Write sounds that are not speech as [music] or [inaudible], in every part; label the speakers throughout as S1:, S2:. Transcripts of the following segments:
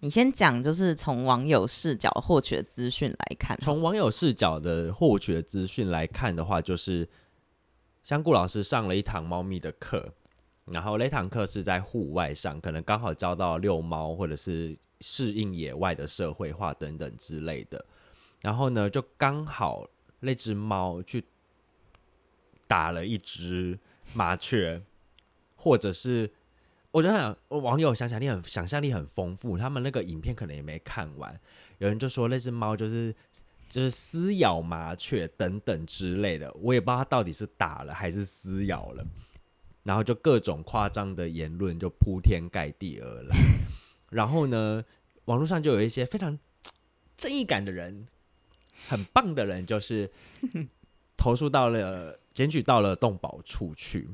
S1: 你先讲，就是从网友视角获取的资讯来看。
S2: 从网友视角的获取的资讯来看的话，就是香菇老师上了一堂猫咪的课，然后那堂课是在户外上，可能刚好教到遛猫或者是适应野外的社会化等等之类的。然后呢，就刚好那只猫去打了一只麻雀，或者是。我就想，网友想象力很想象力很丰富，他们那个影片可能也没看完。有人就说那只猫就是就是撕咬麻雀等等之类的，我也不知道它到底是打了还是撕咬了。然后就各种夸张的言论就铺天盖地而来。然后呢，网络上就有一些非常 [tsk] 正义感的人，很棒的人，就是投诉到了检举到了动保处去。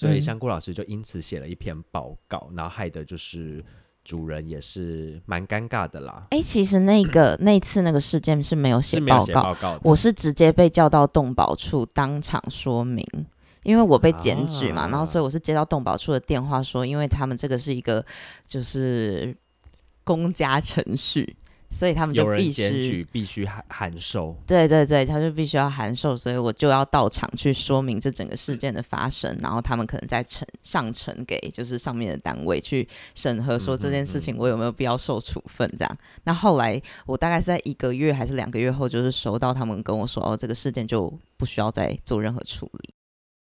S2: 所以香菇老师就因此写了一篇报告，嗯、然后害得就是主人也是蛮尴尬的啦。
S1: 哎、欸，其实那个那次那个事件是没有写报告，
S2: 报告
S1: 我是直接被叫到动保处当场说明，因为我被检举嘛，啊、然后所以我是接到动保处的电话说，因为他们这个是一个就是公家程序。所以他们就必须
S2: 必须函函授，
S1: 对对对，他就必须要函授，所以我就要到场去说明这整个事件的发生，然后他们可能再呈上呈给就是上面的单位去审核，说这件事情我有没有必要受处分这样。那、后来我大概是在一个月还是两个月后，就是收到他们跟我说，哦，这个事件就不需要再做任何处理。